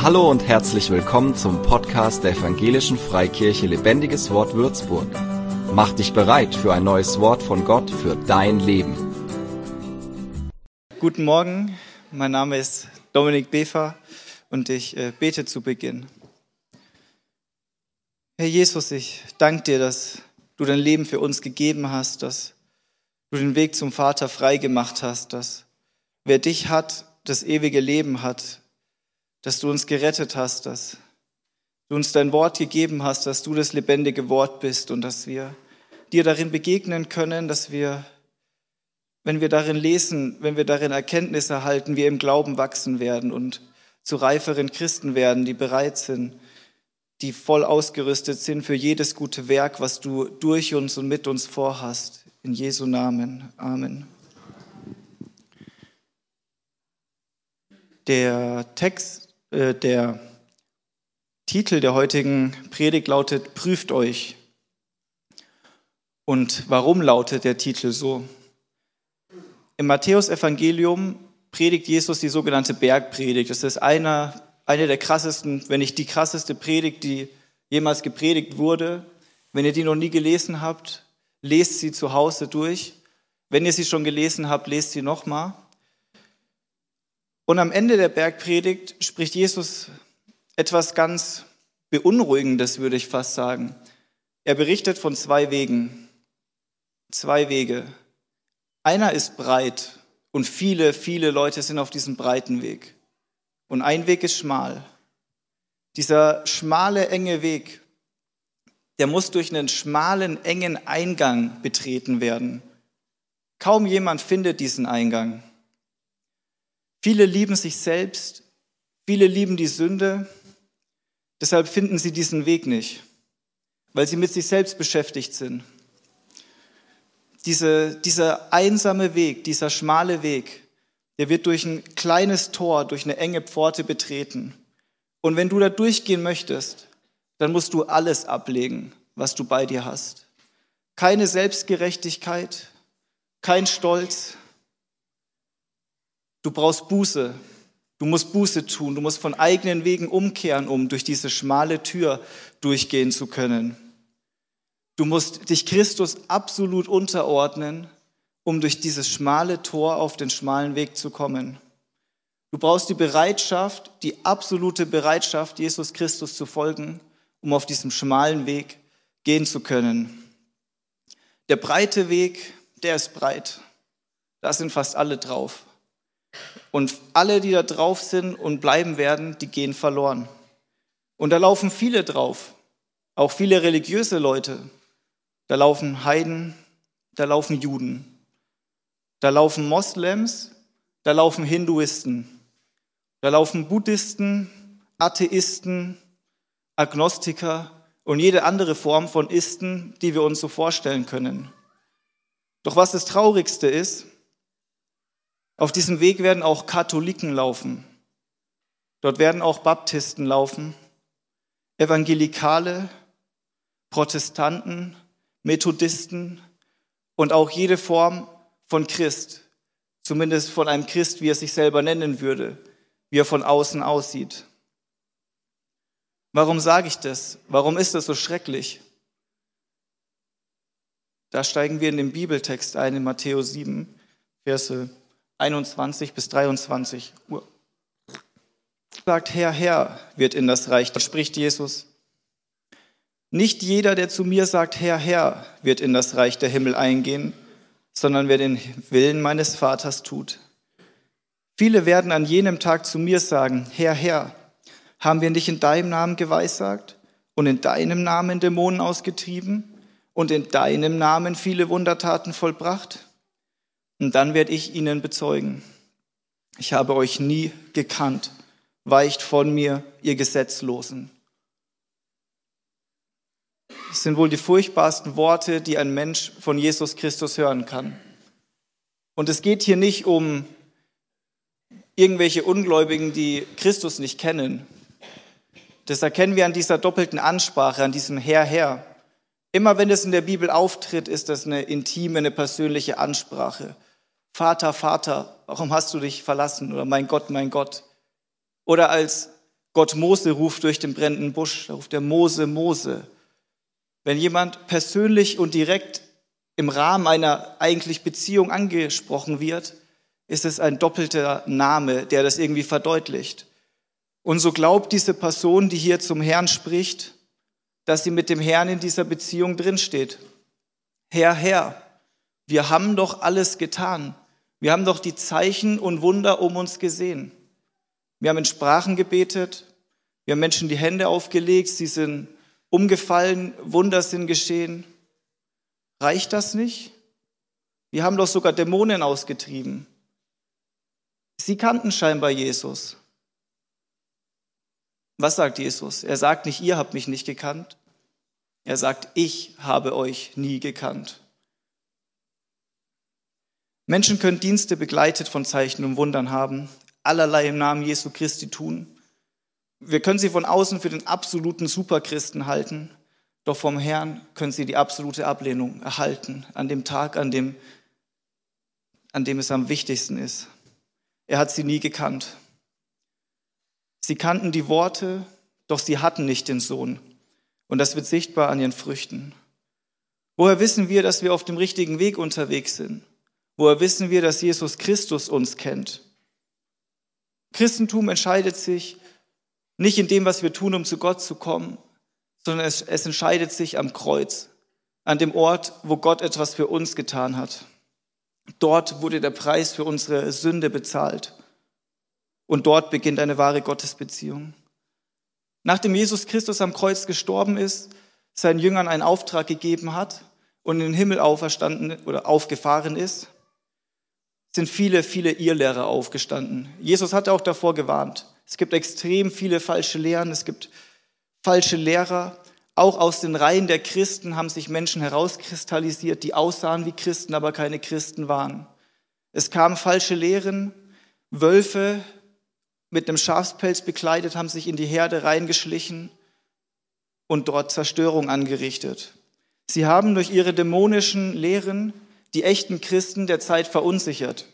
Hallo und herzlich willkommen zum Podcast der Evangelischen Freikirche Lebendiges Wort Würzburg. Mach dich bereit für ein neues Wort von Gott für dein Leben. Guten Morgen, mein Name ist Dominik Befer und ich äh, bete zu Beginn. Herr Jesus, ich danke dir, dass du dein Leben für uns gegeben hast, dass du den Weg zum Vater frei gemacht hast, dass wer dich hat, das ewige Leben hat, dass du uns gerettet hast, dass du uns dein Wort gegeben hast, dass du das lebendige Wort bist und dass wir dir darin begegnen können, dass wir, wenn wir darin lesen, wenn wir darin Erkenntnis erhalten, wir im Glauben wachsen werden und zu reiferen Christen werden, die bereit sind, die voll ausgerüstet sind für jedes gute Werk, was du durch uns und mit uns vorhast. In Jesu Namen. Amen. Der Text der Titel der heutigen Predigt lautet Prüft euch. Und warum lautet der Titel so? Im Matthäusevangelium predigt Jesus die sogenannte Bergpredigt. Das ist einer, eine der krassesten, wenn nicht die krasseste Predigt, die jemals gepredigt wurde. Wenn ihr die noch nie gelesen habt, lest sie zu Hause durch. Wenn ihr sie schon gelesen habt, lest sie nochmal. Und am Ende der Bergpredigt spricht Jesus etwas ganz Beunruhigendes, würde ich fast sagen. Er berichtet von zwei Wegen. Zwei Wege. Einer ist breit und viele, viele Leute sind auf diesem breiten Weg. Und ein Weg ist schmal. Dieser schmale, enge Weg, der muss durch einen schmalen, engen Eingang betreten werden. Kaum jemand findet diesen Eingang. Viele lieben sich selbst, viele lieben die Sünde, deshalb finden sie diesen Weg nicht, weil sie mit sich selbst beschäftigt sind. Diese, dieser einsame Weg, dieser schmale Weg, der wird durch ein kleines Tor, durch eine enge Pforte betreten. Und wenn du da durchgehen möchtest, dann musst du alles ablegen, was du bei dir hast. Keine Selbstgerechtigkeit, kein Stolz, Du brauchst Buße. Du musst Buße tun. Du musst von eigenen Wegen umkehren, um durch diese schmale Tür durchgehen zu können. Du musst dich Christus absolut unterordnen, um durch dieses schmale Tor auf den schmalen Weg zu kommen. Du brauchst die Bereitschaft, die absolute Bereitschaft, Jesus Christus zu folgen, um auf diesem schmalen Weg gehen zu können. Der breite Weg, der ist breit. Da sind fast alle drauf. Und alle, die da drauf sind und bleiben werden, die gehen verloren. Und da laufen viele drauf, auch viele religiöse Leute. Da laufen Heiden, da laufen Juden, da laufen Moslems, da laufen Hinduisten, da laufen Buddhisten, Atheisten, Agnostiker und jede andere Form von Isten, die wir uns so vorstellen können. Doch was das Traurigste ist, auf diesem Weg werden auch Katholiken laufen. Dort werden auch Baptisten laufen, Evangelikale, Protestanten, Methodisten und auch jede Form von Christ, zumindest von einem Christ, wie er sich selber nennen würde, wie er von außen aussieht. Warum sage ich das? Warum ist das so schrecklich? Da steigen wir in den Bibeltext ein, in Matthäus 7, Verse 21 bis 23 Uhr. Sagt, Herr, Herr, wird in das Reich, da spricht Jesus. Nicht jeder, der zu mir sagt, Herr, Herr, wird in das Reich der Himmel eingehen, sondern wer den Willen meines Vaters tut. Viele werden an jenem Tag zu mir sagen, Herr, Herr, haben wir nicht in deinem Namen geweissagt und in deinem Namen Dämonen ausgetrieben und in deinem Namen viele Wundertaten vollbracht? Und dann werde ich ihnen bezeugen, ich habe euch nie gekannt, weicht von mir, ihr Gesetzlosen. Das sind wohl die furchtbarsten Worte, die ein Mensch von Jesus Christus hören kann. Und es geht hier nicht um irgendwelche Ungläubigen, die Christus nicht kennen. Das erkennen wir an dieser doppelten Ansprache, an diesem Herr, Herr. Immer wenn es in der Bibel auftritt, ist das eine intime, eine persönliche Ansprache. Vater, Vater, warum hast du dich verlassen? Oder mein Gott, mein Gott. Oder als Gott Mose ruft durch den brennenden Busch, ruft er Mose, Mose. Wenn jemand persönlich und direkt im Rahmen einer eigentlich Beziehung angesprochen wird, ist es ein doppelter Name, der das irgendwie verdeutlicht. Und so glaubt diese Person, die hier zum Herrn spricht, dass sie mit dem Herrn in dieser Beziehung drinsteht. Herr, Herr, wir haben doch alles getan. Wir haben doch die Zeichen und Wunder um uns gesehen. Wir haben in Sprachen gebetet, wir haben Menschen die Hände aufgelegt, sie sind umgefallen, Wunder sind geschehen. Reicht das nicht? Wir haben doch sogar Dämonen ausgetrieben. Sie kannten scheinbar Jesus. Was sagt Jesus? Er sagt nicht, ihr habt mich nicht gekannt. Er sagt, ich habe euch nie gekannt. Menschen können Dienste begleitet von Zeichen und Wundern haben, allerlei im Namen Jesu Christi tun. Wir können sie von außen für den absoluten Superchristen halten, doch vom Herrn können sie die absolute Ablehnung erhalten an dem Tag, an dem, an dem es am wichtigsten ist. Er hat sie nie gekannt. Sie kannten die Worte, doch sie hatten nicht den Sohn. Und das wird sichtbar an ihren Früchten. Woher wissen wir, dass wir auf dem richtigen Weg unterwegs sind? Woher wissen wir, dass Jesus Christus uns kennt? Christentum entscheidet sich nicht in dem, was wir tun, um zu Gott zu kommen, sondern es, es entscheidet sich am Kreuz, an dem Ort, wo Gott etwas für uns getan hat. Dort wurde der Preis für unsere Sünde bezahlt. Und dort beginnt eine wahre Gottesbeziehung. Nachdem Jesus Christus am Kreuz gestorben ist, seinen Jüngern einen Auftrag gegeben hat und in den Himmel auferstanden oder aufgefahren ist, sind viele, viele Irrlehrer aufgestanden. Jesus hatte auch davor gewarnt. Es gibt extrem viele falsche Lehren, es gibt falsche Lehrer. Auch aus den Reihen der Christen haben sich Menschen herauskristallisiert, die aussahen wie Christen, aber keine Christen waren. Es kamen falsche Lehren, Wölfe mit einem Schafspelz bekleidet, haben sich in die Herde reingeschlichen und dort Zerstörung angerichtet. Sie haben durch ihre dämonischen Lehren die echten Christen der Zeit verunsichert.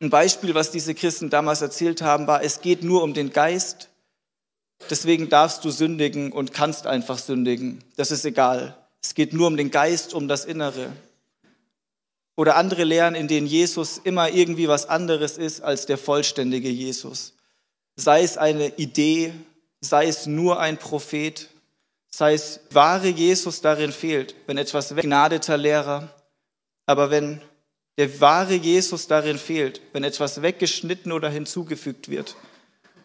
Ein Beispiel, was diese Christen damals erzählt haben, war, es geht nur um den Geist, deswegen darfst du sündigen und kannst einfach sündigen. Das ist egal. Es geht nur um den Geist, um das Innere. Oder andere Lehren, in denen Jesus immer irgendwie was anderes ist als der vollständige Jesus. Sei es eine Idee, sei es nur ein Prophet, sei es wahre Jesus darin fehlt, wenn etwas begnadeter Lehrer, aber wenn der wahre Jesus darin fehlt, wenn etwas weggeschnitten oder hinzugefügt wird,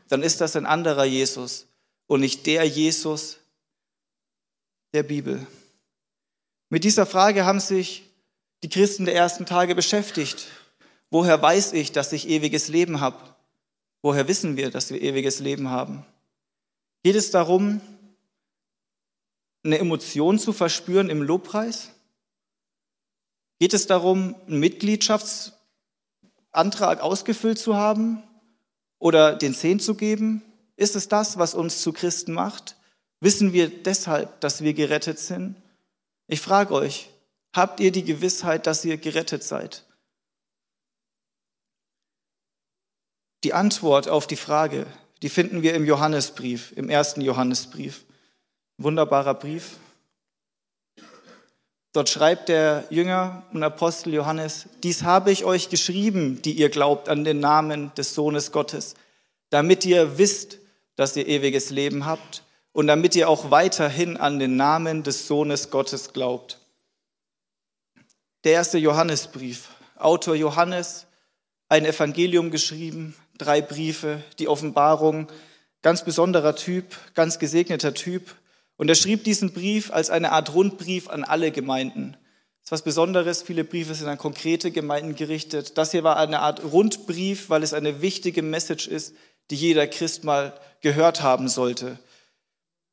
dann ist das ein anderer Jesus und nicht der Jesus der Bibel. Mit dieser Frage haben sich die Christen der ersten Tage beschäftigt. Woher weiß ich, dass ich ewiges Leben habe? Woher wissen wir, dass wir ewiges Leben haben? Geht es darum, eine Emotion zu verspüren im Lobpreis? Geht es darum, einen Mitgliedschaftsantrag ausgefüllt zu haben oder den Zehn zu geben? Ist es das, was uns zu Christen macht? Wissen wir deshalb, dass wir gerettet sind? Ich frage euch, habt ihr die Gewissheit, dass ihr gerettet seid? Die Antwort auf die Frage, die finden wir im Johannesbrief, im ersten Johannesbrief. Wunderbarer Brief. Dort schreibt der Jünger und Apostel Johannes, dies habe ich euch geschrieben, die ihr glaubt an den Namen des Sohnes Gottes, damit ihr wisst, dass ihr ewiges Leben habt und damit ihr auch weiterhin an den Namen des Sohnes Gottes glaubt. Der erste Johannesbrief. Autor Johannes, ein Evangelium geschrieben, drei Briefe, die Offenbarung, ganz besonderer Typ, ganz gesegneter Typ. Und er schrieb diesen Brief als eine Art Rundbrief an alle Gemeinden. Das ist was Besonderes, viele Briefe sind an konkrete Gemeinden gerichtet. Das hier war eine Art Rundbrief, weil es eine wichtige Message ist, die jeder Christ mal gehört haben sollte,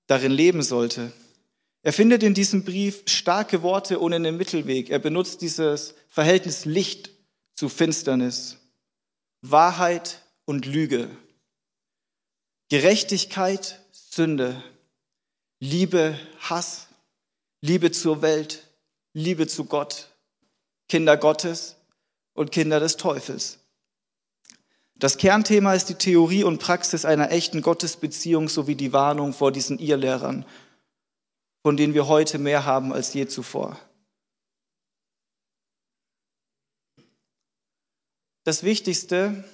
darin leben sollte. Er findet in diesem Brief starke Worte ohne einen Mittelweg. Er benutzt dieses Verhältnis Licht zu Finsternis, Wahrheit und Lüge, Gerechtigkeit, Sünde, Liebe, Hass, Liebe zur Welt, Liebe zu Gott, Kinder Gottes und Kinder des Teufels. Das Kernthema ist die Theorie und Praxis einer echten Gottesbeziehung sowie die Warnung vor diesen Irrlehrern, von denen wir heute mehr haben als je zuvor. Das Wichtigste,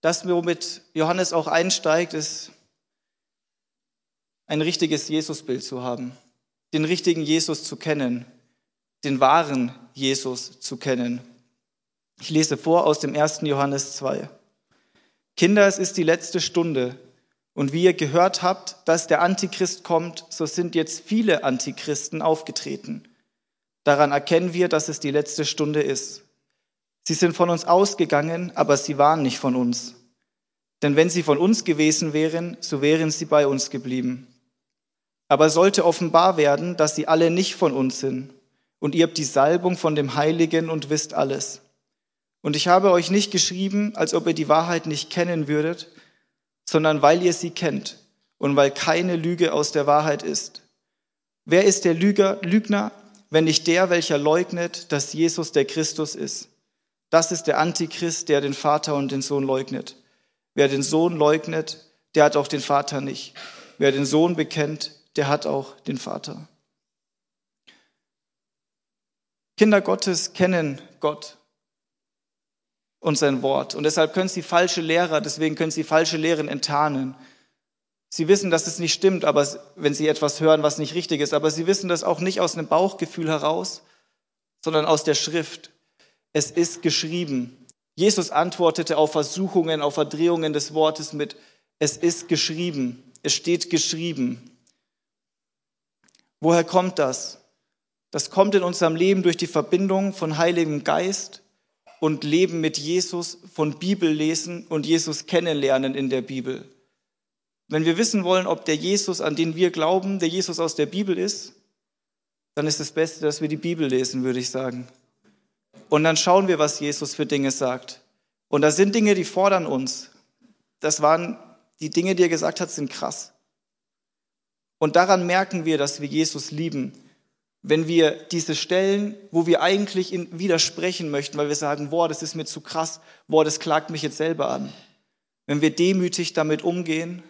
das womit Johannes auch einsteigt, ist ein richtiges Jesusbild zu haben, den richtigen Jesus zu kennen, den wahren Jesus zu kennen. Ich lese vor aus dem 1. Johannes 2. Kinder, es ist die letzte Stunde. Und wie ihr gehört habt, dass der Antichrist kommt, so sind jetzt viele Antichristen aufgetreten. Daran erkennen wir, dass es die letzte Stunde ist. Sie sind von uns ausgegangen, aber sie waren nicht von uns. Denn wenn sie von uns gewesen wären, so wären sie bei uns geblieben. Aber sollte offenbar werden, dass sie alle nicht von uns sind. Und ihr habt die Salbung von dem Heiligen und wisst alles. Und ich habe euch nicht geschrieben, als ob ihr die Wahrheit nicht kennen würdet, sondern weil ihr sie kennt und weil keine Lüge aus der Wahrheit ist. Wer ist der Lüger, Lügner, wenn nicht der, welcher leugnet, dass Jesus der Christus ist? Das ist der Antichrist, der den Vater und den Sohn leugnet. Wer den Sohn leugnet, der hat auch den Vater nicht. Wer den Sohn bekennt, der hat auch den Vater. Kinder Gottes kennen Gott und sein Wort. Und deshalb können sie falsche Lehrer, deswegen können sie falsche Lehren enttarnen. Sie wissen, dass es nicht stimmt, aber wenn sie etwas hören, was nicht richtig ist, aber sie wissen das auch nicht aus einem Bauchgefühl heraus, sondern aus der Schrift. Es ist geschrieben. Jesus antwortete auf Versuchungen, auf Verdrehungen des Wortes mit, es ist geschrieben, es steht geschrieben. Woher kommt das? Das kommt in unserem Leben durch die Verbindung von Heiligem Geist und Leben mit Jesus, von Bibel lesen und Jesus kennenlernen in der Bibel. Wenn wir wissen wollen, ob der Jesus, an den wir glauben, der Jesus aus der Bibel ist, dann ist das Beste, dass wir die Bibel lesen, würde ich sagen. Und dann schauen wir, was Jesus für Dinge sagt. Und da sind Dinge, die fordern uns. Das waren die Dinge, die er gesagt hat, sind krass. Und daran merken wir, dass wir Jesus lieben, wenn wir diese Stellen, wo wir eigentlich widersprechen möchten, weil wir sagen, boah, das ist mir zu krass, boah, das klagt mich jetzt selber an. Wenn wir demütig damit umgehen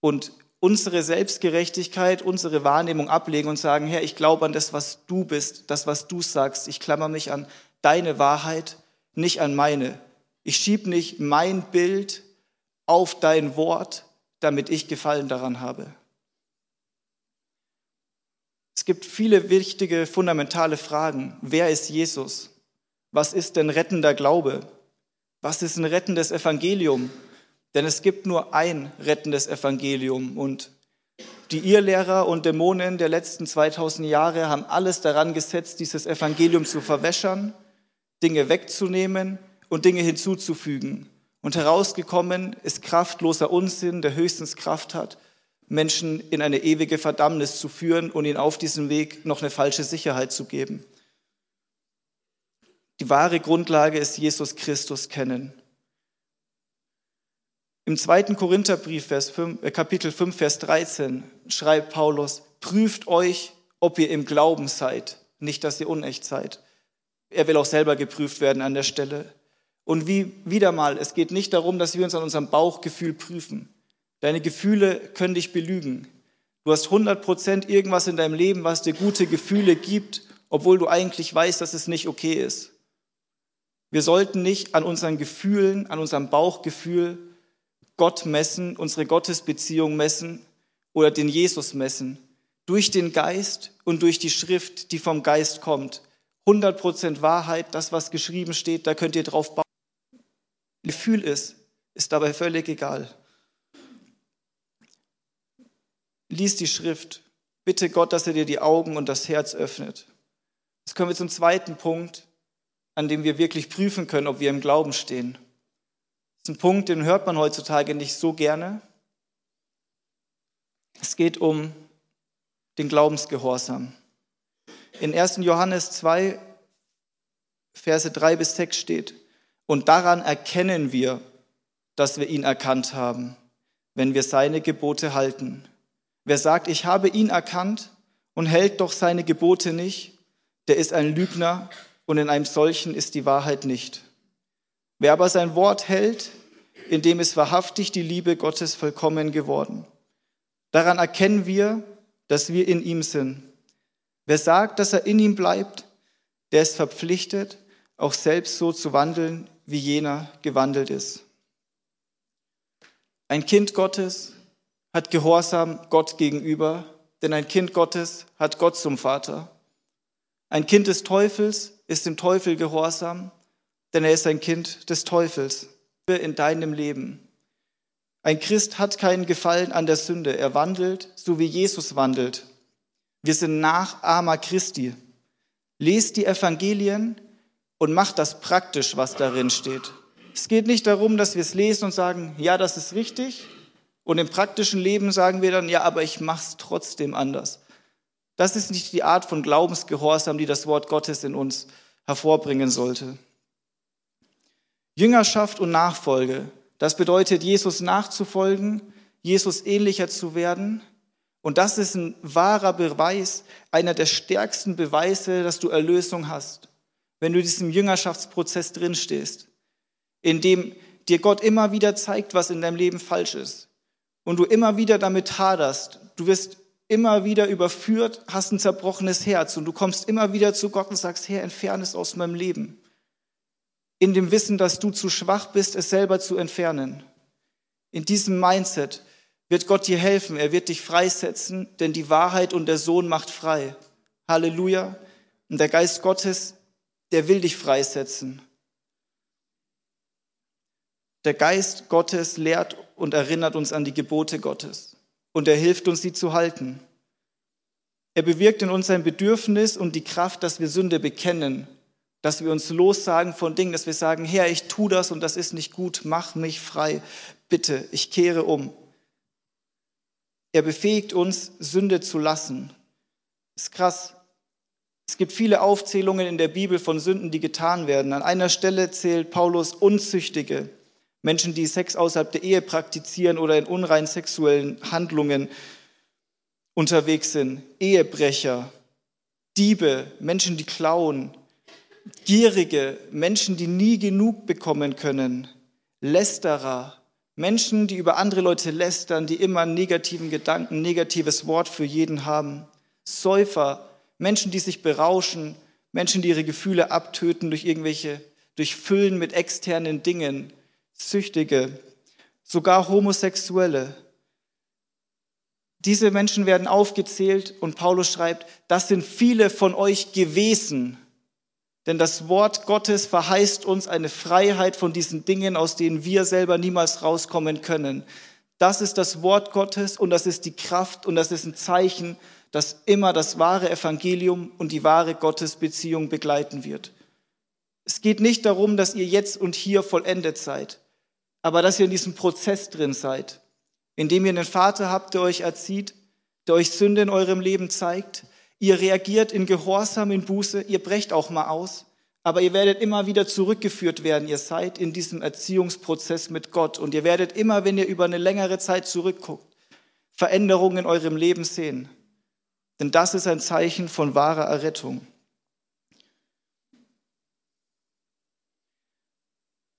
und unsere Selbstgerechtigkeit, unsere Wahrnehmung ablegen und sagen, Herr, ich glaube an das, was du bist, das, was du sagst. Ich klammer mich an deine Wahrheit, nicht an meine. Ich schieb nicht mein Bild auf dein Wort, damit ich Gefallen daran habe. Es gibt viele wichtige, fundamentale Fragen. Wer ist Jesus? Was ist denn rettender Glaube? Was ist ein rettendes Evangelium? Denn es gibt nur ein rettendes Evangelium. Und die Irrlehrer und Dämonen der letzten 2000 Jahre haben alles daran gesetzt, dieses Evangelium zu verwässern, Dinge wegzunehmen und Dinge hinzuzufügen. Und herausgekommen ist kraftloser Unsinn, der höchstens Kraft hat Menschen in eine ewige Verdammnis zu führen und ihnen auf diesem Weg noch eine falsche Sicherheit zu geben. Die wahre Grundlage ist Jesus Christus kennen. Im zweiten Korintherbrief, Vers 5, äh, Kapitel 5, Vers 13, schreibt Paulus, prüft euch, ob ihr im Glauben seid, nicht, dass ihr unecht seid. Er will auch selber geprüft werden an der Stelle. Und wie wieder mal, es geht nicht darum, dass wir uns an unserem Bauchgefühl prüfen. Deine Gefühle können dich belügen. Du hast 100% irgendwas in deinem Leben, was dir gute Gefühle gibt, obwohl du eigentlich weißt, dass es nicht okay ist. Wir sollten nicht an unseren Gefühlen, an unserem Bauchgefühl Gott messen, unsere Gottesbeziehung messen oder den Jesus messen. Durch den Geist und durch die Schrift, die vom Geist kommt. 100% Wahrheit, das, was geschrieben steht, da könnt ihr drauf bauen. Gefühl ist, ist dabei völlig egal. Lies die Schrift. Bitte Gott, dass er dir die Augen und das Herz öffnet. Jetzt kommen wir zum zweiten Punkt, an dem wir wirklich prüfen können, ob wir im Glauben stehen. Das ist ein Punkt, den hört man heutzutage nicht so gerne. Es geht um den Glaubensgehorsam. In 1. Johannes 2, Verse 3 bis 6 steht, und daran erkennen wir, dass wir ihn erkannt haben, wenn wir seine Gebote halten. Wer sagt, ich habe ihn erkannt und hält doch seine Gebote nicht, der ist ein Lügner und in einem solchen ist die Wahrheit nicht. Wer aber sein Wort hält, in dem ist wahrhaftig die Liebe Gottes vollkommen geworden. Daran erkennen wir, dass wir in ihm sind. Wer sagt, dass er in ihm bleibt, der ist verpflichtet, auch selbst so zu wandeln, wie jener gewandelt ist. Ein Kind Gottes hat Gehorsam Gott gegenüber, denn ein Kind Gottes hat Gott zum Vater. Ein Kind des Teufels ist dem Teufel gehorsam, denn er ist ein Kind des Teufels in deinem Leben. Ein Christ hat keinen Gefallen an der Sünde. Er wandelt, so wie Jesus wandelt. Wir sind Nachahmer Christi. Lest die Evangelien und macht das praktisch, was darin steht. Es geht nicht darum, dass wir es lesen und sagen, ja, das ist richtig. Und im praktischen Leben sagen wir dann, ja, aber ich mache es trotzdem anders. Das ist nicht die Art von Glaubensgehorsam, die das Wort Gottes in uns hervorbringen sollte. Jüngerschaft und Nachfolge, das bedeutet, Jesus nachzufolgen, Jesus ähnlicher zu werden. Und das ist ein wahrer Beweis, einer der stärksten Beweise, dass du Erlösung hast, wenn du diesem Jüngerschaftsprozess drinstehst, in dem dir Gott immer wieder zeigt, was in deinem Leben falsch ist. Und du immer wieder damit haderst. Du wirst immer wieder überführt, hast ein zerbrochenes Herz und du kommst immer wieder zu Gott und sagst, Herr, entferne es aus meinem Leben in dem Wissen, dass du zu schwach bist, es selber zu entfernen. In diesem Mindset wird Gott dir helfen, er wird dich freisetzen, denn die Wahrheit und der Sohn macht frei. Halleluja. Und der Geist Gottes, der will dich freisetzen. Der Geist Gottes lehrt und erinnert uns an die Gebote Gottes und er hilft uns, sie zu halten. Er bewirkt in uns ein Bedürfnis und die Kraft, dass wir Sünde bekennen dass wir uns lossagen von Dingen, dass wir sagen, Herr, ich tue das und das ist nicht gut, mach mich frei, bitte, ich kehre um. Er befähigt uns, Sünde zu lassen. Ist krass. Es gibt viele Aufzählungen in der Bibel von Sünden, die getan werden. An einer Stelle zählt Paulus Unzüchtige, Menschen, die Sex außerhalb der Ehe praktizieren oder in unreinen sexuellen Handlungen unterwegs sind, Ehebrecher, Diebe, Menschen, die klauen, Gierige, Menschen, die nie genug bekommen können, Lästerer, Menschen, die über andere Leute lästern, die immer negativen Gedanken, negatives Wort für jeden haben, Säufer, Menschen, die sich berauschen, Menschen, die ihre Gefühle abtöten durch irgendwelche, durch Füllen mit externen Dingen, Süchtige, sogar Homosexuelle. Diese Menschen werden aufgezählt und Paulus schreibt, das sind viele von euch gewesen. Denn das Wort Gottes verheißt uns eine Freiheit von diesen Dingen, aus denen wir selber niemals rauskommen können. Das ist das Wort Gottes und das ist die Kraft und das ist ein Zeichen, das immer das wahre Evangelium und die wahre Gottesbeziehung begleiten wird. Es geht nicht darum, dass ihr jetzt und hier vollendet seid, aber dass ihr in diesem Prozess drin seid, indem ihr einen Vater habt, der euch erzieht, der euch Sünde in eurem Leben zeigt, Ihr reagiert in Gehorsam, in Buße, ihr brecht auch mal aus, aber ihr werdet immer wieder zurückgeführt werden. Ihr seid in diesem Erziehungsprozess mit Gott und ihr werdet immer, wenn ihr über eine längere Zeit zurückguckt, Veränderungen in eurem Leben sehen. Denn das ist ein Zeichen von wahrer Errettung.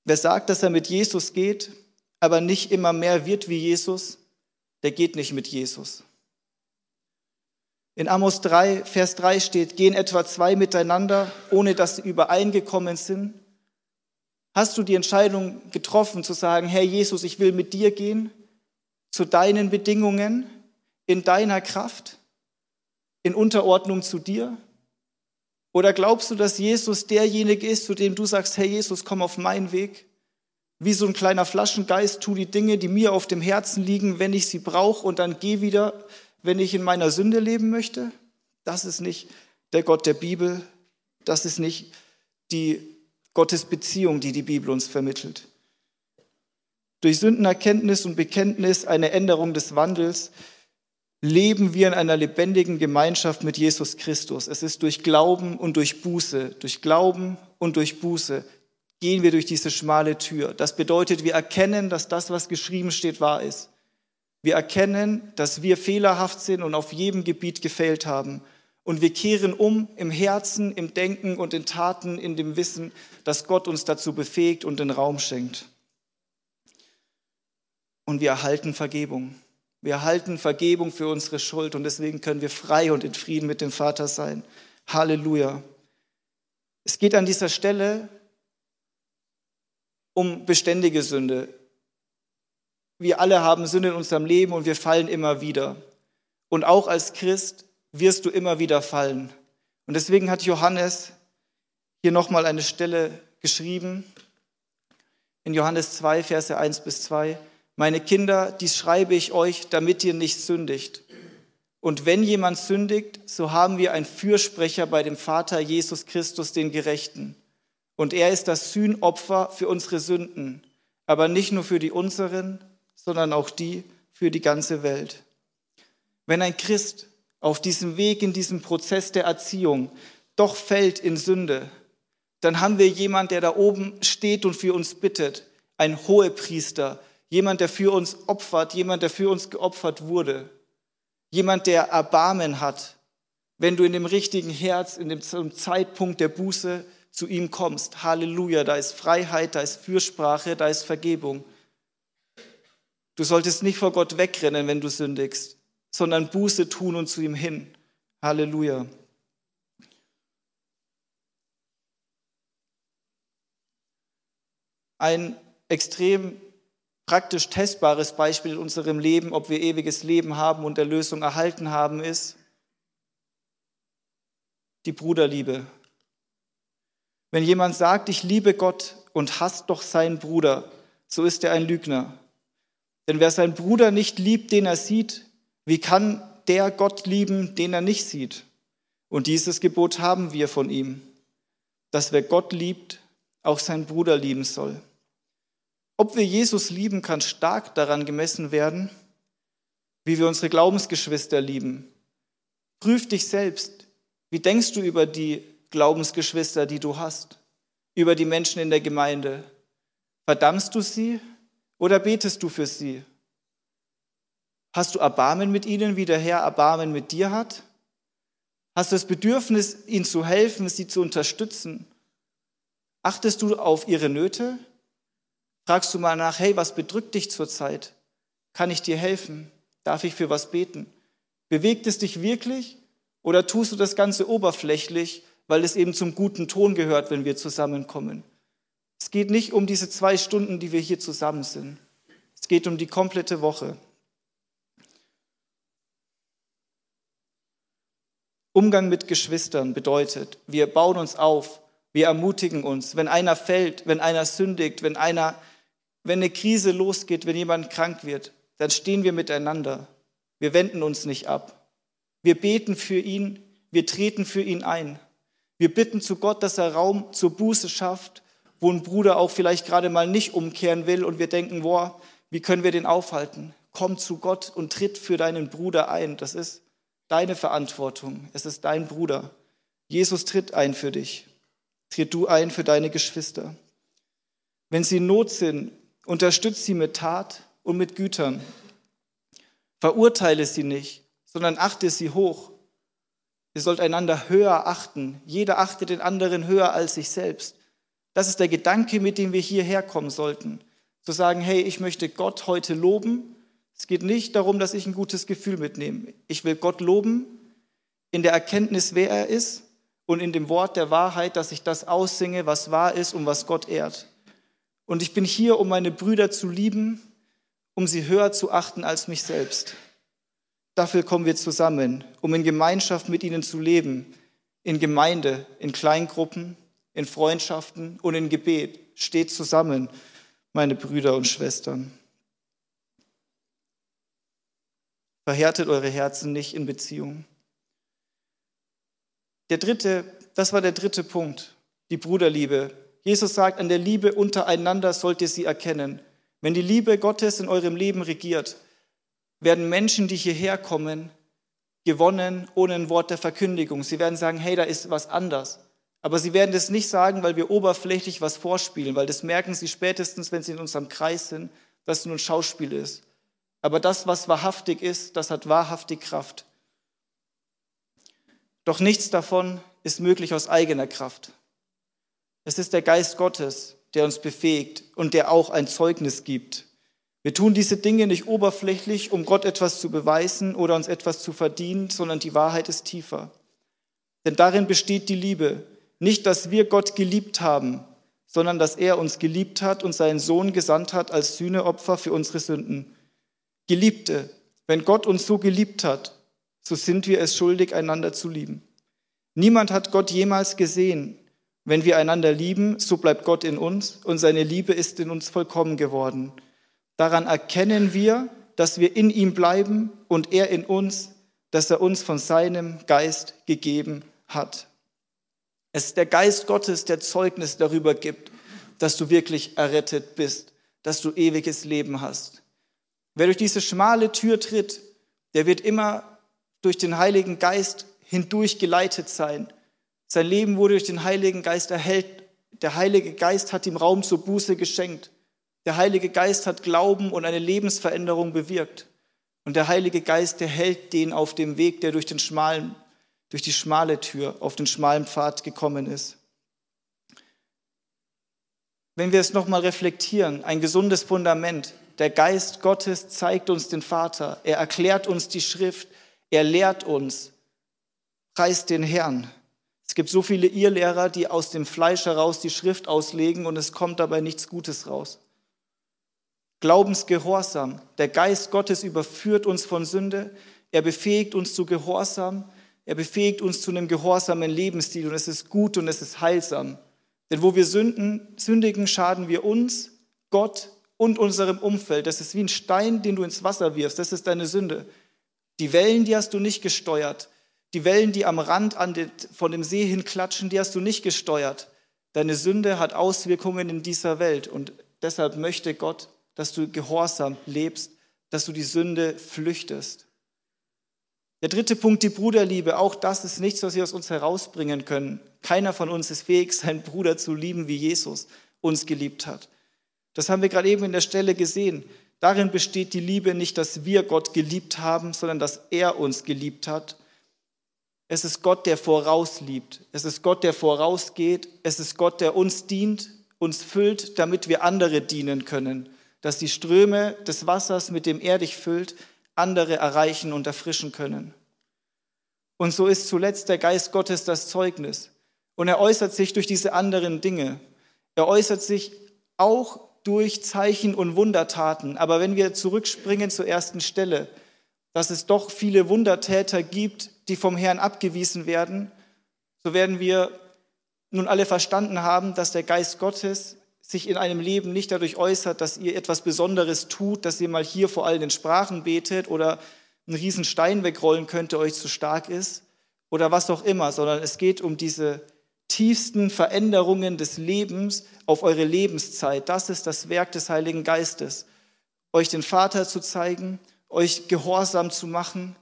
Wer sagt, dass er mit Jesus geht, aber nicht immer mehr wird wie Jesus, der geht nicht mit Jesus. In Amos 3, Vers 3 steht, gehen etwa zwei miteinander, ohne dass sie übereingekommen sind. Hast du die Entscheidung getroffen zu sagen, Herr Jesus, ich will mit dir gehen, zu deinen Bedingungen, in deiner Kraft, in Unterordnung zu dir? Oder glaubst du, dass Jesus derjenige ist, zu dem du sagst, Herr Jesus, komm auf meinen Weg? Wie so ein kleiner Flaschengeist, tu die Dinge, die mir auf dem Herzen liegen, wenn ich sie brauche und dann geh wieder wenn ich in meiner Sünde leben möchte? Das ist nicht der Gott der Bibel. Das ist nicht die Gottesbeziehung, die die Bibel uns vermittelt. Durch Sündenerkenntnis und Bekenntnis, eine Änderung des Wandels, leben wir in einer lebendigen Gemeinschaft mit Jesus Christus. Es ist durch Glauben und durch Buße, durch Glauben und durch Buße gehen wir durch diese schmale Tür. Das bedeutet, wir erkennen, dass das, was geschrieben steht, wahr ist. Wir erkennen, dass wir fehlerhaft sind und auf jedem Gebiet gefehlt haben. Und wir kehren um im Herzen, im Denken und in Taten, in dem Wissen, dass Gott uns dazu befähigt und den Raum schenkt. Und wir erhalten Vergebung. Wir erhalten Vergebung für unsere Schuld und deswegen können wir frei und in Frieden mit dem Vater sein. Halleluja. Es geht an dieser Stelle um beständige Sünde. Wir alle haben Sünde in unserem Leben und wir fallen immer wieder. Und auch als Christ wirst du immer wieder fallen. Und deswegen hat Johannes hier nochmal eine Stelle geschrieben, in Johannes 2, Verse 1 bis 2. Meine Kinder, dies schreibe ich euch, damit ihr nicht sündigt. Und wenn jemand sündigt, so haben wir einen Fürsprecher bei dem Vater Jesus Christus, den Gerechten. Und er ist das Sühnopfer für unsere Sünden, aber nicht nur für die unseren, sondern auch die für die ganze Welt. Wenn ein Christ auf diesem Weg, in diesem Prozess der Erziehung doch fällt in Sünde, dann haben wir jemand, der da oben steht und für uns bittet, ein Hohepriester, jemand, der für uns opfert, jemand, der für uns geopfert wurde, jemand, der Erbarmen hat, wenn du in dem richtigen Herz, in dem Zeitpunkt der Buße zu ihm kommst. Halleluja, da ist Freiheit, da ist Fürsprache, da ist Vergebung. Du solltest nicht vor Gott wegrennen, wenn du sündigst, sondern Buße tun und zu ihm hin. Halleluja. Ein extrem praktisch testbares Beispiel in unserem Leben, ob wir ewiges Leben haben und Erlösung erhalten haben, ist die Bruderliebe. Wenn jemand sagt, ich liebe Gott und hasst doch seinen Bruder, so ist er ein Lügner. Denn wer seinen Bruder nicht liebt, den er sieht, wie kann der Gott lieben, den er nicht sieht? Und dieses Gebot haben wir von ihm, dass wer Gott liebt, auch seinen Bruder lieben soll. Ob wir Jesus lieben, kann stark daran gemessen werden, wie wir unsere Glaubensgeschwister lieben. Prüf dich selbst. Wie denkst du über die Glaubensgeschwister, die du hast? Über die Menschen in der Gemeinde? Verdammst du sie oder betest du für sie? Hast du Erbarmen mit ihnen, wie der Herr Erbarmen mit dir hat? Hast du das Bedürfnis, ihnen zu helfen, sie zu unterstützen? Achtest du auf ihre Nöte? Fragst du mal nach, hey, was bedrückt dich zurzeit? Kann ich dir helfen? Darf ich für was beten? Bewegt es dich wirklich oder tust du das Ganze oberflächlich, weil es eben zum guten Ton gehört, wenn wir zusammenkommen? Es geht nicht um diese zwei Stunden, die wir hier zusammen sind. Es geht um die komplette Woche. Umgang mit Geschwistern bedeutet, wir bauen uns auf, wir ermutigen uns. Wenn einer fällt, wenn einer sündigt, wenn einer, wenn eine Krise losgeht, wenn jemand krank wird, dann stehen wir miteinander. Wir wenden uns nicht ab. Wir beten für ihn, wir treten für ihn ein. Wir bitten zu Gott, dass er Raum zur Buße schafft wo ein Bruder auch vielleicht gerade mal nicht umkehren will und wir denken, boah, wie können wir den aufhalten? Komm zu Gott und tritt für deinen Bruder ein. Das ist deine Verantwortung. Es ist dein Bruder. Jesus tritt ein für dich. Tritt du ein für deine Geschwister. Wenn sie in Not sind, unterstütze sie mit Tat und mit Gütern. Verurteile sie nicht, sondern achte sie hoch. Ihr sollt einander höher achten. Jeder achtet den anderen höher als sich selbst. Das ist der Gedanke, mit dem wir hierher kommen sollten. Zu sagen, hey, ich möchte Gott heute loben. Es geht nicht darum, dass ich ein gutes Gefühl mitnehme. Ich will Gott loben in der Erkenntnis, wer er ist und in dem Wort der Wahrheit, dass ich das aussinge, was wahr ist und was Gott ehrt. Und ich bin hier, um meine Brüder zu lieben, um sie höher zu achten als mich selbst. Dafür kommen wir zusammen, um in Gemeinschaft mit ihnen zu leben, in Gemeinde, in Kleingruppen, in Freundschaften und in Gebet. Steht zusammen, meine Brüder und Schwestern. Verhärtet eure Herzen nicht in Beziehung. Der dritte, das war der dritte Punkt, die Bruderliebe. Jesus sagt, an der Liebe untereinander sollt ihr sie erkennen. Wenn die Liebe Gottes in eurem Leben regiert, werden Menschen, die hierher kommen, gewonnen ohne ein Wort der Verkündigung. Sie werden sagen, hey, da ist was anders. Aber sie werden das nicht sagen, weil wir oberflächlich was vorspielen, weil das merken sie spätestens, wenn sie in unserem Kreis sind, dass es nur ein Schauspiel ist. Aber das, was wahrhaftig ist, das hat wahrhaftig Kraft. Doch nichts davon ist möglich aus eigener Kraft. Es ist der Geist Gottes, der uns befähigt und der auch ein Zeugnis gibt. Wir tun diese Dinge nicht oberflächlich, um Gott etwas zu beweisen oder uns etwas zu verdienen, sondern die Wahrheit ist tiefer. Denn darin besteht die Liebe. Nicht, dass wir Gott geliebt haben, sondern dass er uns geliebt hat und seinen Sohn gesandt hat als Sühneopfer für unsere Sünden. Geliebte, wenn Gott uns so geliebt hat, so sind wir es schuldig, einander zu lieben. Niemand hat Gott jemals gesehen. Wenn wir einander lieben, so bleibt Gott in uns und seine Liebe ist in uns vollkommen geworden. Daran erkennen wir, dass wir in ihm bleiben und er in uns, dass er uns von seinem Geist gegeben hat. Es ist der Geist Gottes, der Zeugnis darüber gibt, dass du wirklich errettet bist, dass du ewiges Leben hast. Wer durch diese schmale Tür tritt, der wird immer durch den Heiligen Geist hindurch geleitet sein. Sein Leben wurde durch den Heiligen Geist erhellt. Der Heilige Geist hat ihm Raum zur Buße geschenkt. Der Heilige Geist hat Glauben und eine Lebensveränderung bewirkt. Und der Heilige Geist, der hält den auf dem Weg, der durch, den schmalen, durch die schmale Tür, auf den schmalen Pfad gekommen ist. Wenn wir es nochmal reflektieren, ein gesundes Fundament. Der Geist Gottes zeigt uns den Vater. Er erklärt uns die Schrift. Er lehrt uns. Preist den Herrn. Es gibt so viele Irrlehrer, die aus dem Fleisch heraus die Schrift auslegen und es kommt dabei nichts Gutes raus. Glaubensgehorsam. Der Geist Gottes überführt uns von Sünde. Er befähigt uns zu Gehorsam. Er befähigt uns zu einem gehorsamen Lebensstil und es ist gut und es ist heilsam. Denn wo wir sünden, sündigen, schaden wir uns, Gott und unserem Umfeld. Das ist wie ein Stein, den du ins Wasser wirfst. Das ist deine Sünde. Die Wellen, die hast du nicht gesteuert. Die Wellen, die am Rand den, von dem See hin klatschen, die hast du nicht gesteuert. Deine Sünde hat Auswirkungen in dieser Welt und deshalb möchte Gott dass du gehorsam lebst, dass du die Sünde flüchtest. Der dritte Punkt, die Bruderliebe. Auch das ist nichts, was wir aus uns herausbringen können. Keiner von uns ist fähig, seinen Bruder zu lieben, wie Jesus uns geliebt hat. Das haben wir gerade eben in der Stelle gesehen. Darin besteht die Liebe nicht, dass wir Gott geliebt haben, sondern dass er uns geliebt hat. Es ist Gott, der vorausliebt. Es ist Gott, der vorausgeht. Es ist Gott, der uns dient, uns füllt, damit wir andere dienen können dass die Ströme des Wassers, mit dem er dich füllt, andere erreichen und erfrischen können. Und so ist zuletzt der Geist Gottes das Zeugnis. Und er äußert sich durch diese anderen Dinge. Er äußert sich auch durch Zeichen und Wundertaten. Aber wenn wir zurückspringen zur ersten Stelle, dass es doch viele Wundertäter gibt, die vom Herrn abgewiesen werden, so werden wir nun alle verstanden haben, dass der Geist Gottes sich in einem Leben nicht dadurch äußert, dass ihr etwas Besonderes tut, dass ihr mal hier vor allen den Sprachen betet oder einen riesen Stein wegrollen könnt, der euch zu stark ist oder was auch immer, sondern es geht um diese tiefsten Veränderungen des Lebens auf eure Lebenszeit. Das ist das Werk des Heiligen Geistes. Euch den Vater zu zeigen, euch gehorsam zu machen,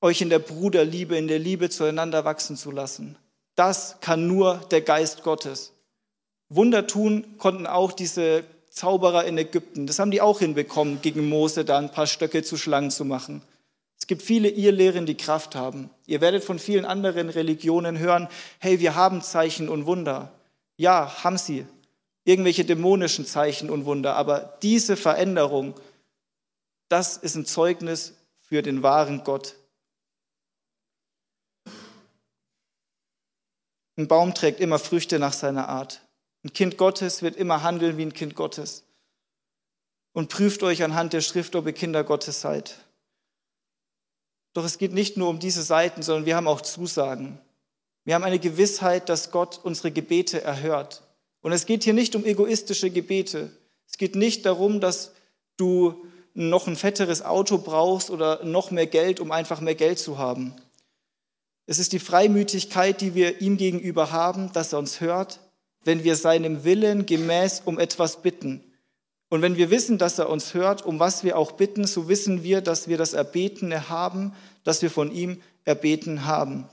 euch in der Bruderliebe, in der Liebe zueinander wachsen zu lassen. Das kann nur der Geist Gottes. Wunder tun konnten auch diese Zauberer in Ägypten. Das haben die auch hinbekommen, gegen Mose da ein paar Stöcke zu Schlangen zu machen. Es gibt viele Irrlehren, die Kraft haben. Ihr werdet von vielen anderen Religionen hören, hey, wir haben Zeichen und Wunder. Ja, haben sie. Irgendwelche dämonischen Zeichen und Wunder. Aber diese Veränderung, das ist ein Zeugnis für den wahren Gott. Ein Baum trägt immer Früchte nach seiner Art. Ein Kind Gottes wird immer handeln wie ein Kind Gottes. Und prüft euch anhand der Schrift, ob ihr Kinder Gottes seid. Doch es geht nicht nur um diese Seiten, sondern wir haben auch Zusagen. Wir haben eine Gewissheit, dass Gott unsere Gebete erhört. Und es geht hier nicht um egoistische Gebete. Es geht nicht darum, dass du noch ein fetteres Auto brauchst oder noch mehr Geld, um einfach mehr Geld zu haben. Es ist die Freimütigkeit, die wir ihm gegenüber haben, dass er uns hört, wenn wir seinem Willen gemäß um etwas bitten. Und wenn wir wissen, dass er uns hört, um was wir auch bitten, so wissen wir, dass wir das Erbetene haben, dass wir von ihm erbeten haben.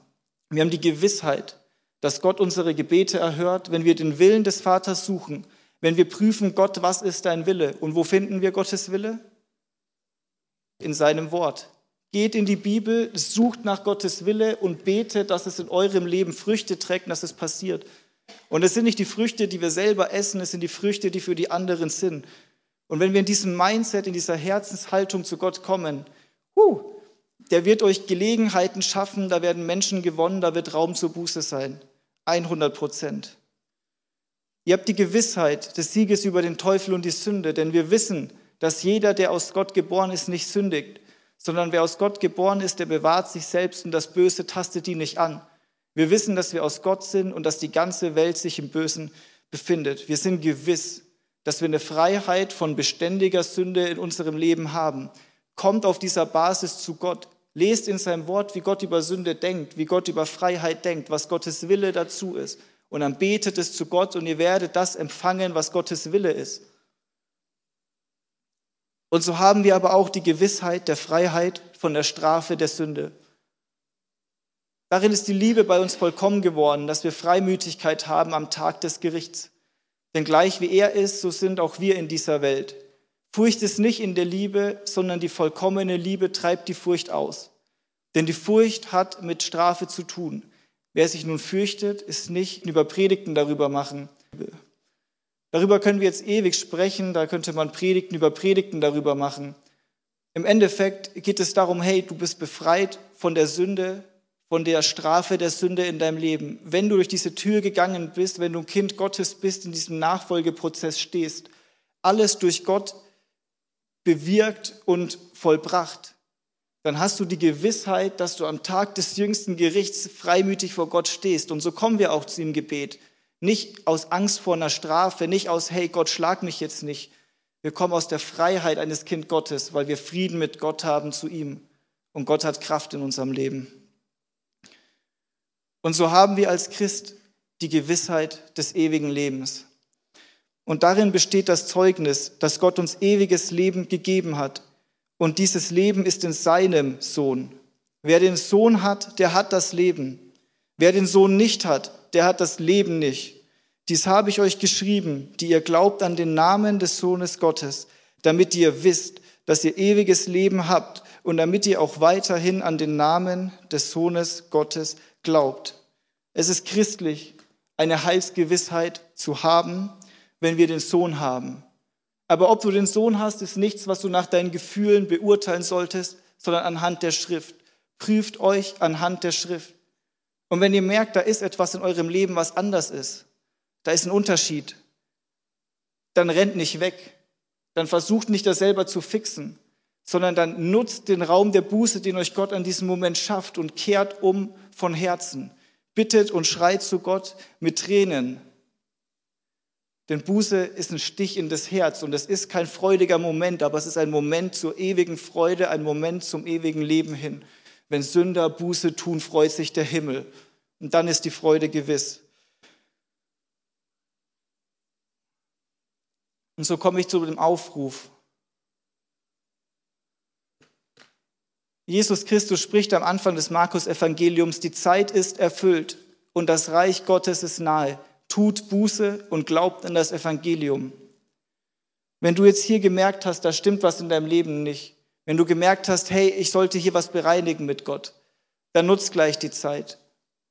Wir haben die Gewissheit, dass Gott unsere Gebete erhört, wenn wir den Willen des Vaters suchen, wenn wir prüfen, Gott, was ist dein Wille? Und wo finden wir Gottes Wille? In seinem Wort. Geht in die Bibel, sucht nach Gottes Wille und betet, dass es in eurem Leben Früchte trägt, dass es passiert. Und es sind nicht die Früchte, die wir selber essen, es sind die Früchte, die für die anderen sind. Und wenn wir in diesem Mindset, in dieser Herzenshaltung zu Gott kommen, huh, der wird euch Gelegenheiten schaffen, da werden Menschen gewonnen, da wird Raum zur Buße sein. 100 Prozent. Ihr habt die Gewissheit des Sieges über den Teufel und die Sünde, denn wir wissen, dass jeder, der aus Gott geboren ist, nicht sündigt sondern wer aus Gott geboren ist, der bewahrt sich selbst und das Böse tastet ihn nicht an. Wir wissen, dass wir aus Gott sind und dass die ganze Welt sich im Bösen befindet. Wir sind gewiss, dass wir eine Freiheit von beständiger Sünde in unserem Leben haben. Kommt auf dieser Basis zu Gott. Lest in seinem Wort, wie Gott über Sünde denkt, wie Gott über Freiheit denkt, was Gottes Wille dazu ist. Und dann betet es zu Gott und ihr werdet das empfangen, was Gottes Wille ist. Und so haben wir aber auch die Gewissheit der Freiheit von der Strafe der Sünde. Darin ist die Liebe bei uns vollkommen geworden, dass wir Freimütigkeit haben am Tag des Gerichts. Denn gleich wie er ist, so sind auch wir in dieser Welt. Furcht ist nicht in der Liebe, sondern die vollkommene Liebe treibt die Furcht aus. Denn die Furcht hat mit Strafe zu tun. Wer sich nun fürchtet, ist nicht über Predigten darüber machen. Darüber können wir jetzt ewig sprechen, da könnte man Predigten über Predigten darüber machen. Im Endeffekt geht es darum, hey, du bist befreit von der Sünde, von der Strafe der Sünde in deinem Leben. Wenn du durch diese Tür gegangen bist, wenn du ein Kind Gottes bist, in diesem Nachfolgeprozess stehst, alles durch Gott bewirkt und vollbracht, dann hast du die Gewissheit, dass du am Tag des jüngsten Gerichts freimütig vor Gott stehst. Und so kommen wir auch zu dem Gebet. Nicht aus Angst vor einer Strafe, nicht aus, hey Gott, schlag mich jetzt nicht. Wir kommen aus der Freiheit eines Kind Gottes, weil wir Frieden mit Gott haben zu ihm. Und Gott hat Kraft in unserem Leben. Und so haben wir als Christ die Gewissheit des ewigen Lebens. Und darin besteht das Zeugnis, dass Gott uns ewiges Leben gegeben hat. Und dieses Leben ist in seinem Sohn. Wer den Sohn hat, der hat das Leben. Wer den Sohn nicht hat, der hat das Leben nicht. Dies habe ich euch geschrieben, die ihr glaubt an den Namen des Sohnes Gottes, damit ihr wisst, dass ihr ewiges Leben habt und damit ihr auch weiterhin an den Namen des Sohnes Gottes glaubt. Es ist christlich, eine Heilsgewissheit zu haben, wenn wir den Sohn haben. Aber ob du den Sohn hast, ist nichts, was du nach deinen Gefühlen beurteilen solltest, sondern anhand der Schrift. Prüft euch anhand der Schrift. Und wenn ihr merkt, da ist etwas in eurem Leben, was anders ist, da ist ein Unterschied, dann rennt nicht weg. Dann versucht nicht das selber zu fixen, sondern dann nutzt den Raum der Buße, den euch Gott an diesem Moment schafft und kehrt um von Herzen. Bittet und schreit zu Gott mit Tränen. Denn Buße ist ein Stich in das Herz und es ist kein freudiger Moment, aber es ist ein Moment zur ewigen Freude, ein Moment zum ewigen Leben hin. Wenn Sünder Buße tun, freut sich der Himmel. Und dann ist die Freude gewiss. Und so komme ich zu dem Aufruf. Jesus Christus spricht am Anfang des Markus-Evangeliums, die Zeit ist erfüllt und das Reich Gottes ist nahe. Tut Buße und glaubt an das Evangelium. Wenn du jetzt hier gemerkt hast, da stimmt was in deinem Leben nicht, wenn du gemerkt hast, hey, ich sollte hier was bereinigen mit Gott, dann nutzt gleich die Zeit.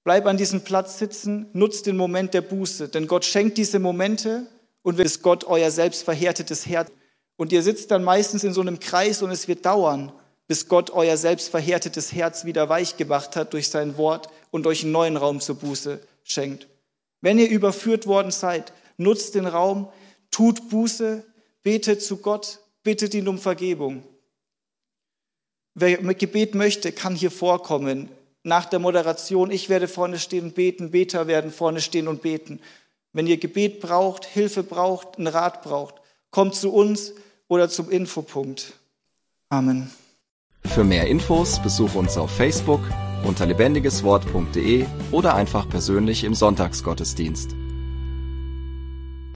Bleib an diesem Platz sitzen, nutzt den Moment der Buße, denn Gott schenkt diese Momente und wird Gott euer selbstverhärtetes Herz. Und ihr sitzt dann meistens in so einem Kreis und es wird dauern, bis Gott euer selbstverhärtetes Herz wieder weich gemacht hat durch sein Wort und euch einen neuen Raum zur Buße schenkt. Wenn ihr überführt worden seid, nutzt den Raum, tut Buße, betet zu Gott, bittet ihn um Vergebung. Wer mit Gebet möchte, kann hier vorkommen. Nach der Moderation, ich werde vorne stehen und beten, Beter werden vorne stehen und beten. Wenn ihr Gebet braucht, Hilfe braucht, einen Rat braucht, kommt zu uns oder zum Infopunkt. Amen. Für mehr Infos besuche uns auf Facebook unter lebendigeswort.de oder einfach persönlich im Sonntagsgottesdienst.